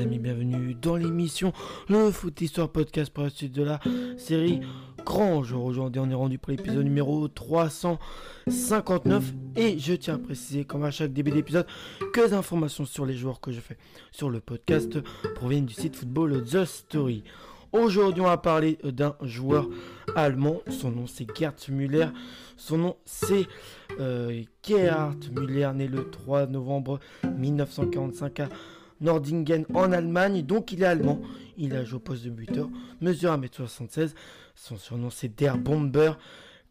amis, bienvenue dans l'émission Le Foot Histoire Podcast pour la suite de la série Jour. Aujourd'hui on est rendu pour l'épisode numéro 359 et je tiens à préciser comme à chaque début d'épisode que les informations sur les joueurs que je fais sur le podcast proviennent du site Football The Story. Aujourd'hui on va parler d'un joueur allemand, son nom c'est Gerd Müller, son nom c'est euh, Gerhard Müller, né le 3 novembre 1945 à Nordingen en Allemagne, donc il est allemand. Il a joué au poste de buteur, mesure 1m76. Son surnom c'est Der Bomber,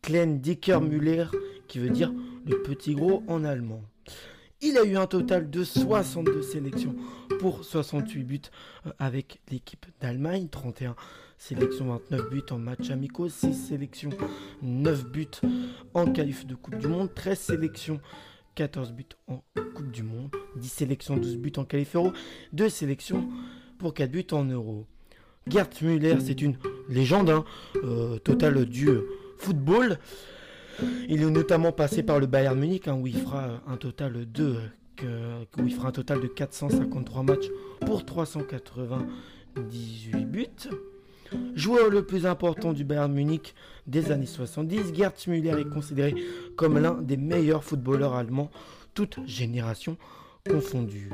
Klein Dicker Müller, qui veut dire le petit gros en allemand. Il a eu un total de 62 sélections pour 68 buts euh, avec l'équipe d'Allemagne, 31 sélections, 29 buts en match amicaux, 6 sélections, 9 buts en qualif de Coupe du Monde, 13 sélections, 14 buts en Coupe du Monde, 10 sélections, 12 buts en qualif euro, 2 sélections pour 4 buts en euro. Gerd Müller, c'est une légende hein, euh, totale du football. Il est notamment passé par le Bayern Munich hein, où il fera un total de où il fera un total de 453 matchs pour 398 buts. Joueur le plus important du Bayern Munich des années 70, Gerd Müller est considéré comme l'un des meilleurs footballeurs allemands, toute génération confondue.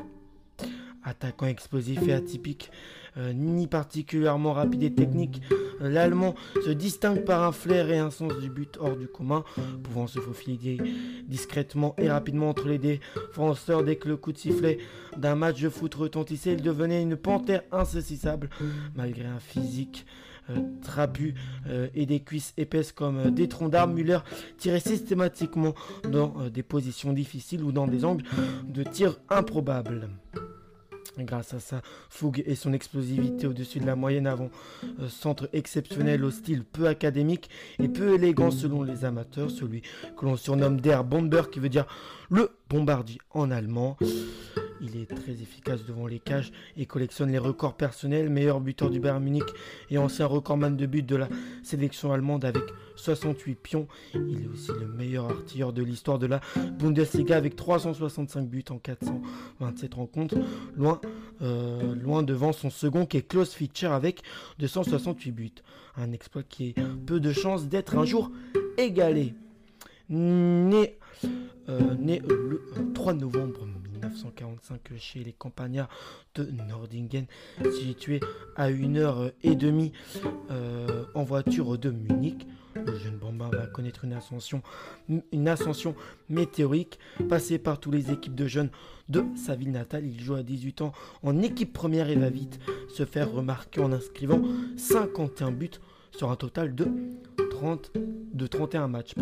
Attaquant explosif et atypique, ni particulièrement rapide et technique, l'Allemand se distingue par un flair et un sens du but hors du commun, pouvant se faufiler discrètement et rapidement entre les défenseurs dès que le coup de sifflet d'un match de foot retentissait, il devenait une panthère insaisissable, malgré un physique euh, trapu euh, et des cuisses épaisses comme des troncs d'armes. Müller tirait systématiquement dans des positions difficiles ou dans des angles de tir improbables. Grâce à sa fougue et son explosivité au-dessus de la moyenne avant euh, centre exceptionnel au style peu académique et peu élégant selon les amateurs, celui que l'on surnomme Der Bomber qui veut dire le bombardier en allemand. Il est très efficace devant les cages et collectionne les records personnels, meilleur buteur du Bayern Munich et ancien recordman de but de la sélection allemande avec 68 pions. Il est aussi le meilleur artilleur de l'histoire de la Bundesliga avec 365 buts en 427 rencontres, loin, euh, loin devant son second qui est Klaus Fischer avec 268 buts. Un exploit qui est peu de chance d'être un jour égalé. Né, euh, né le 3 novembre 1945 chez les campagnards de Nordingen, situé à une heure et demie euh, en voiture de Munich. Le jeune Bambin va connaître une ascension, une ascension météorique, passé par toutes les équipes de jeunes de sa ville natale. Il joue à 18 ans en équipe première et va vite se faire remarquer en inscrivant 51 buts sur un total de de 31 matchs.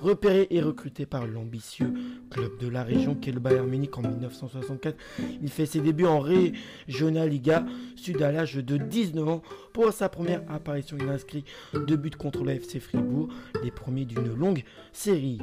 Repéré et recruté par l'ambitieux club de la région qu'est le Bayern Munich en 1964, il fait ses débuts en Regionalliga Sud à l'âge de 19 ans. Pour sa première apparition, il inscrit deux buts contre le FC Fribourg, les premiers d'une longue série.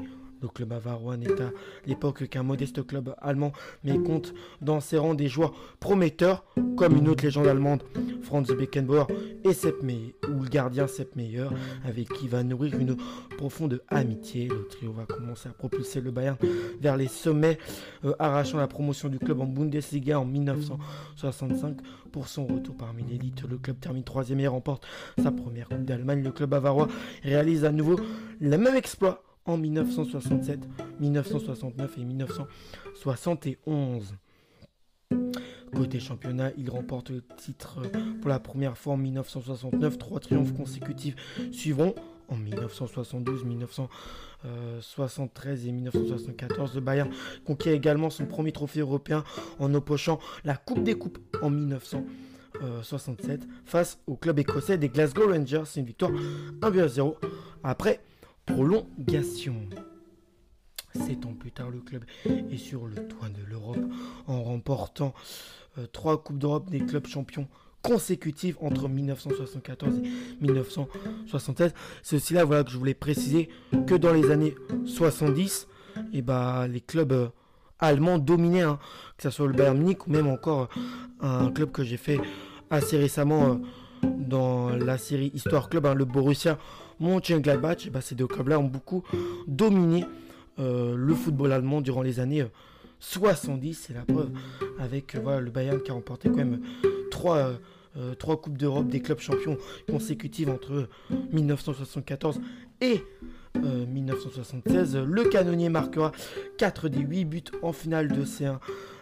Le club bavarois n'est à l'époque qu'un modeste club allemand, mais compte dans ses rangs des joueurs prometteurs, comme une autre légende allemande, Franz Beckenbauer et Sepp Meyer, ou le gardien Sepp Meyer, avec qui va nourrir une profonde amitié. Le trio va commencer à propulser le Bayern vers les sommets, euh, arrachant la promotion du club en Bundesliga en 1965. Pour son retour parmi l'élite, le club termine troisième et remporte sa première Coupe d'Allemagne. Le club bavarois réalise à nouveau le même exploit en 1967, 1969 et 1971. Côté championnat, il remporte le titre pour la première fois en 1969. Trois triomphes consécutifs suivront en 1972, 1973 et 1974. Le Bayern conquiert également son premier trophée européen en oppochant la Coupe des Coupes en 1967 face au club écossais des Glasgow Rangers. C'est une victoire 1 à 0 après prolongation. Sept ans plus tard, le club est sur le toit de l'Europe en remportant euh, trois Coupes d'Europe des clubs champions consécutives entre 1974 et 1976. C'est aussi là voilà, que je voulais préciser que dans les années 70, et eh bah, les clubs euh, allemands dominaient, hein, que ce soit le Bayern ou même encore euh, un club que j'ai fait assez récemment dans la série Histoire Club, hein, le Borussia Mönchengladbach. Bah, ces deux clubs-là ont beaucoup dominé euh, le football allemand durant les années 70, c'est la preuve, avec voilà, le Bayern qui a remporté quand même 3, trois Coupes d'Europe des clubs champions consécutives entre 1974 et 1976. Le canonnier marquera 4 des 8 buts en finale de C1,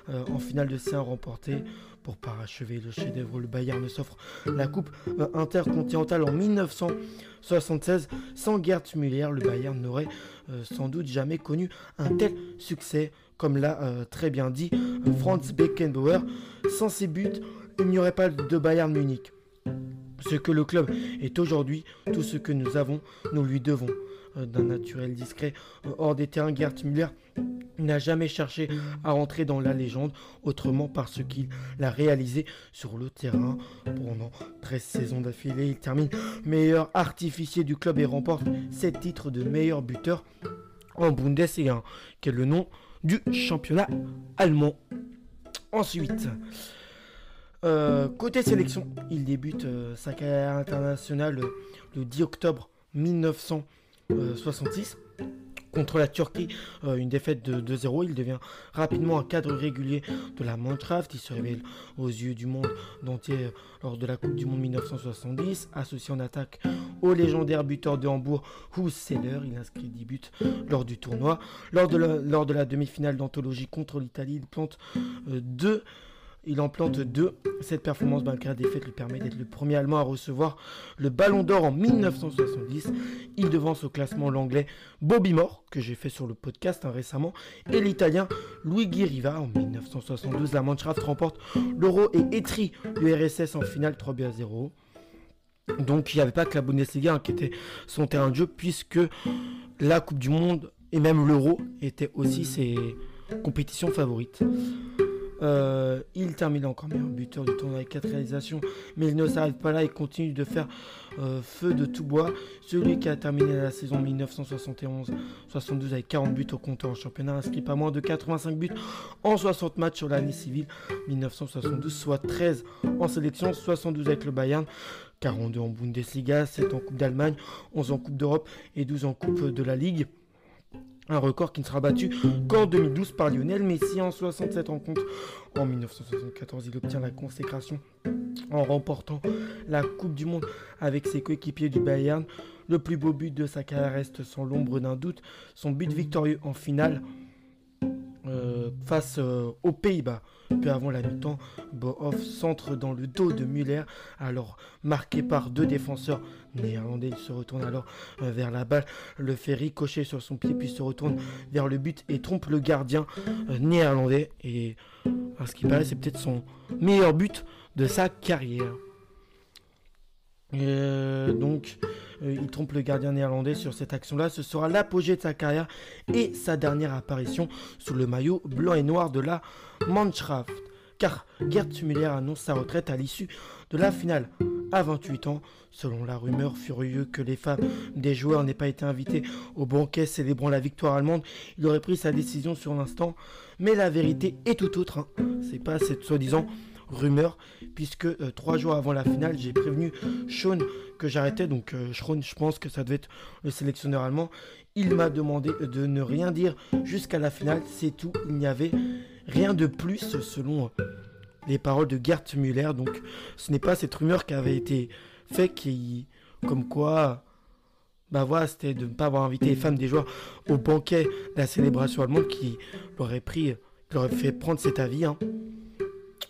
en finale de C1 remportée. Pour parachever le chef-d'œuvre, le Bayern s'offre la Coupe intercontinentale en 1976. Sans Gerd Müller, le Bayern n'aurait sans doute jamais connu un tel succès, comme l'a très bien dit Franz Beckenbauer. Sans ses buts, il n'y aurait pas de Bayern Munich. Ce que le club est aujourd'hui, tout ce que nous avons, nous lui devons. D'un naturel discret, hors des terrains, Gerd Müller n'a jamais cherché à rentrer dans la légende autrement parce qu'il l'a réalisé sur le terrain pendant 13 saisons d'affilée. Il termine meilleur artificier du club et remporte 7 titres de meilleur buteur en Bundesliga, qui est le nom du championnat allemand. Ensuite, euh, côté sélection, il débute euh, sa carrière internationale le 10 octobre 1966 contre la Turquie, euh, une défaite de 2-0. Il devient rapidement un cadre régulier de la Mannschaft. Il se révèle aux yeux du monde entier euh, lors de la Coupe du Monde 1970, associé en attaque au légendaire buteur de Hambourg, Hus Seller. Il inscrit 10 buts lors du tournoi. Lors de la, lors de la demi-finale d'anthologie contre l'Italie, il plante 2 euh, il en plante deux. Cette performance, malgré la défaite, lui permet d'être le premier Allemand à recevoir le Ballon d'Or en 1970. Il devance au classement l'Anglais Bobby Moore, que j'ai fait sur le podcast hein, récemment, et l'Italien Luigi Riva. En 1972, la Mannschaft remporte l'Euro et étrit le RSS en finale 3 à 0. Donc il n'y avait pas que la Bundesliga hein, qui était son terrain de jeu, puisque la Coupe du Monde et même l'Euro étaient aussi ses compétitions favorites. Euh, il termine encore meilleur buteur du tournoi avec 4 réalisations, mais il ne s'arrête pas là, il continue de faire euh, feu de tout bois. Celui qui a terminé la saison 1971-72 avec 40 buts au compteur en championnat, inscrit pas moins de 85 buts en 60 matchs sur l'année civile 1972, soit 13 en sélection, 72 avec le Bayern. 42 en Bundesliga, 7 en Coupe d'Allemagne, 11 en Coupe d'Europe et 12 en Coupe de la Ligue. Un record qui ne sera battu qu'en 2012 par Lionel Messi en 67 rencontres. En 1974, il obtient la consécration en remportant la Coupe du Monde avec ses coéquipiers du Bayern. Le plus beau but de sa carrière reste sans l'ombre d'un doute son but victorieux en finale face euh, aux Pays-Bas. Peu avant la mi-temps, Bohoff centre dans le dos de Müller, alors marqué par deux défenseurs néerlandais. Il se retourne alors euh, vers la balle, le fait ricocher sur son pied, puis se retourne vers le but et trompe le gardien néerlandais. Et à ce qui paraît, c'est peut-être son meilleur but de sa carrière. donc, euh, il trompe le gardien néerlandais sur cette action-là. Ce sera l'apogée de sa carrière et sa dernière apparition sous le maillot blanc et noir de la Mannschaft. Car Gerd Müller annonce sa retraite à l'issue de la finale à 28 ans, selon la rumeur furieuse que les femmes des joueurs n'aient pas été invitées au banquet célébrant la victoire allemande, il aurait pris sa décision sur l'instant. Mais la vérité est tout autre. Hein. C'est pas cette soi-disant rumeur, puisque euh, trois jours avant la finale, j'ai prévenu Sean que j'arrêtais. Donc, euh, je pense que ça devait être le sélectionneur allemand. Il m'a demandé de ne rien dire jusqu'à la finale. C'est tout. Il n'y avait rien de plus selon euh, les paroles de Gert Müller. Donc, ce n'est pas cette rumeur qui avait été faite, qui, comme quoi bah voilà, c'était de ne pas avoir invité les femmes des joueurs au banquet de la célébration allemande qui l'aurait pris, qui aurait fait prendre cet avis. Hein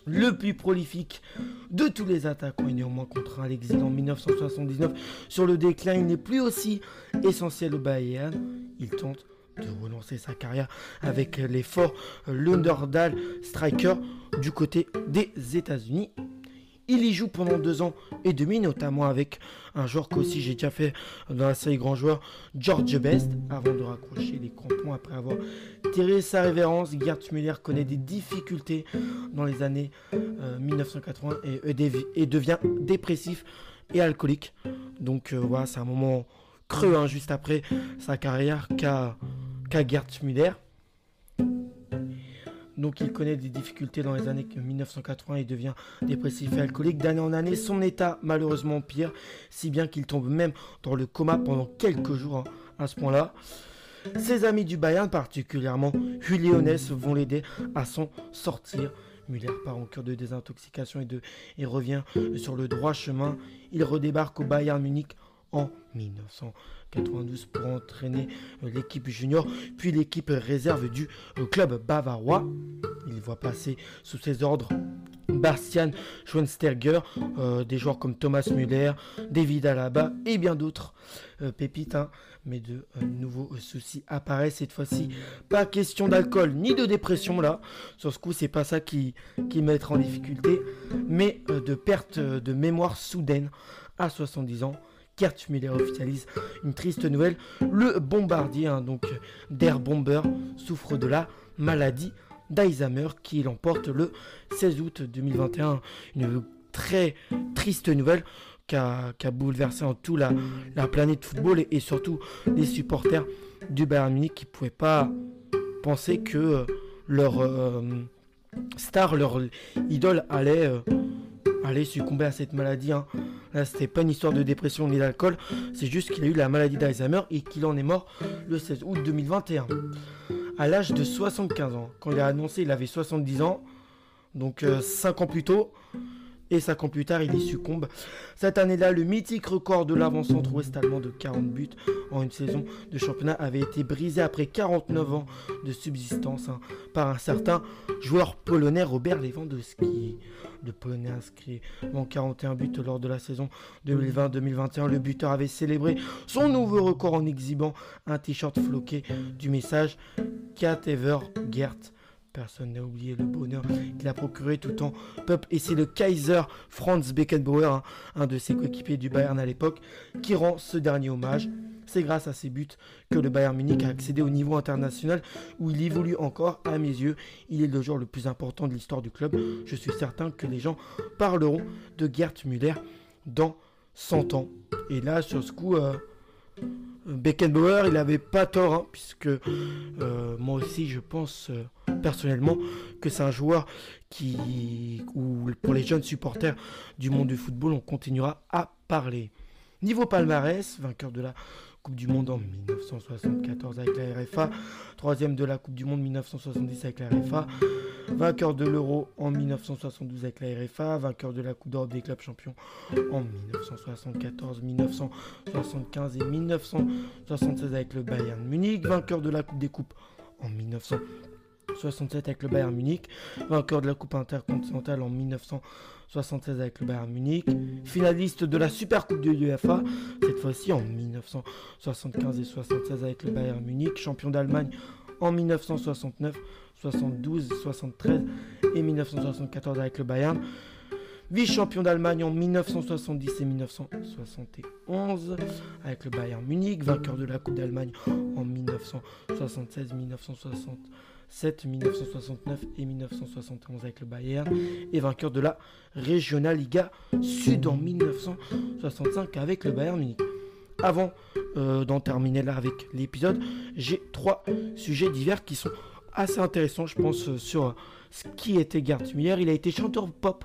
le plus prolifique de tous les attaquants est néanmoins contraint à l'exil en 1979. Sur le déclin, il n'est plus aussi essentiel au Bayern. Il tente de relancer sa carrière avec l'effort Lunderdal Striker du côté des États-Unis. Il y joue pendant deux ans et demi, notamment avec un joueur qu'aussi j'ai déjà fait dans la série grand joueur, George Best, avant de raccrocher les crampons après avoir tiré sa révérence. Gerd Müller connaît des difficultés dans les années 1980 euh, et, devient dépressif et alcoolique. Donc euh, voilà, c'est un moment creux hein, juste après sa carrière qu'a Gerd Müller. Donc il connaît des difficultés dans les années 1980 et devient dépressif et alcoolique. D'année en année, son état malheureusement pire, si bien qu'il tombe même dans le coma pendant quelques jours hein, à ce point-là. Ses amis du Bayern, particulièrement Ness, vont l'aider à s'en sortir. Müller part en cure de désintoxication et revient sur le droit chemin. Il redébarque au Bayern Munich en 1992 pour entraîner l'équipe junior, puis l'équipe réserve du club bavarois. Il voit passer sous ses ordres Bastian Schweinsteiger, euh, des joueurs comme Thomas Müller, David Alaba et bien d'autres euh, pépites. Hein. Mais de euh, nouveaux soucis apparaissent cette fois-ci. Pas question d'alcool ni de dépression là. Sur ce coup, c'est pas ça qui, qui mettra en difficulté, mais de perte de mémoire soudaine à 70 ans. Kurt Müller officialise une triste nouvelle. Le bombardier, hein, donc d'air bomber, souffre de la maladie d'Alzheimer qui l'emporte le 16 août 2021. Une très triste nouvelle qui a, bouleversé en tout la, planète football et, surtout les supporters du Bayern Munich qui ne pouvaient pas penser que euh, leur euh, star, leur idole allait, euh, allait succomber à cette maladie. Hein. Là, c'était pas une histoire de dépression ni d'alcool, c'est juste qu'il a eu la maladie d'Alzheimer et qu'il en est mort le 16 août 2021 à l'âge de 75 ans. Quand il a annoncé, il avait 70 ans, donc 5 euh, ans plus tôt. Et 5 ans plus tard, il y succombe. Cette année-là, le mythique record de l'avant-centre ouest allemand de 40 buts en une saison de championnat avait été brisé après 49 ans de subsistance hein, par un certain joueur polonais Robert Lewandowski. Le polonais inscrit en 41 buts lors de la saison 2020-2021. Le buteur avait célébré son nouveau record en exhibant un t-shirt floqué du message Cat Ever Gert Personne n'a oublié le bonheur qu'il a procuré tout en peuple. Et c'est le Kaiser Franz Beckenbauer, un de ses coéquipiers du Bayern à l'époque, qui rend ce dernier hommage. C'est grâce à ses buts que le Bayern Munich a accédé au niveau international où il évolue encore à mes yeux. Il est le joueur le plus important de l'histoire du club. Je suis certain que les gens parleront de Gerd Müller dans 100 ans. Et là, sur ce coup, euh, Beckenbauer, il n'avait pas tort, hein, puisque euh, moi aussi, je pense euh, personnellement que c'est un joueur qui, ou pour les jeunes supporters du monde du football, on continuera à parler. Niveau palmarès, vainqueur de la Coupe du Monde en 1974 avec la RFA, troisième de la Coupe du Monde 1970 avec la RFA, vainqueur de l'Euro en 1972 avec la RFA, vainqueur de la Coupe d'Europe des clubs champions en 1974, 1975 et 1976 avec le Bayern Munich, vainqueur de la Coupe des Coupes en 1967 avec le Bayern Munich, vainqueur de la Coupe intercontinentale en 1976 avec le Bayern Munich, finaliste de la Super Coupe de l'UEFA, cette fois-ci en 1975 et 76 avec le Bayern Munich, champion d'Allemagne en 1969, 72, 73 et 1974 avec le Bayern. Vice-champion d'Allemagne en 1970 et 1971 avec le Bayern Munich, vainqueur de la Coupe d'Allemagne en 1976, 1967, 1969 et 1971 avec le Bayern et vainqueur de la Regional Liga Sud en 1965 avec le Bayern Munich. Avant euh, d'en terminer là avec l'épisode, j'ai trois sujets divers qui sont assez intéressants, je pense, euh, sur ce qui était Gerd Müller. Il a été chanteur pop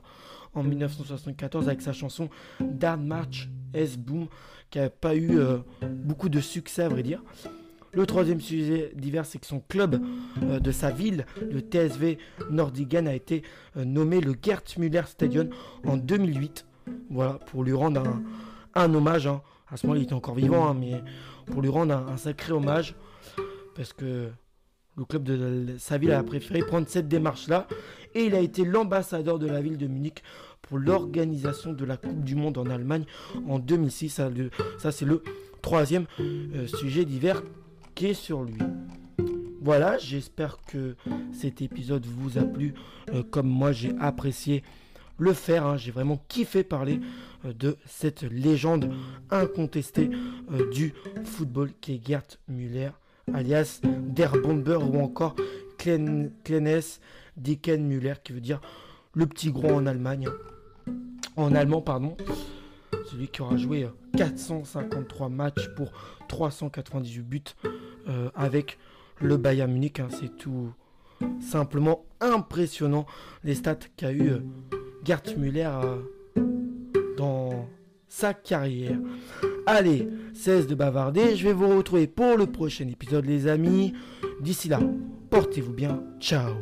en 1974 avec sa chanson Darn March S Boom, qui n'a pas eu euh, beaucoup de succès à vrai dire. Le troisième sujet divers, c'est que son club euh, de sa ville, le TSV Nordigen, a été euh, nommé le Gert Müller Stadion en 2008. Voilà, pour lui rendre un, hommage. Hein. À ce moment-là, il était encore vivant, hein, mais pour lui rendre un, sacré hommage. Parce que le club de sa ville a préféré prendre cette démarche-là. Et il a été l'ambassadeur de la ville de Munich pour l'organisation de la Coupe du Monde en Allemagne en 2006. Ça, c'est le troisième euh, sujet d'hiver qui est sur lui. Voilà, j'espère que cet épisode vous a plu euh, comme moi j'ai apprécié le faire. Hein. J'ai vraiment kiffé parler euh, de cette légende incontestée du football qui est Gerd Müller, alias Der Bomber ou encore Kleines Dicken Müller, qui veut dire le petit gros en Allemagne. En allemand, pardon. Celui qui aura joué 453 euh, matchs pour 398 buts euh, avec le Bayern Munich. Hein. c'est tout simplement impressionnant les stats qu'a eu euh, Gerd Müller dans sa carrière. Allez, cesse de bavarder, je vais vous retrouver pour le prochain épisode les amis. D'ici là, portez-vous bien, ciao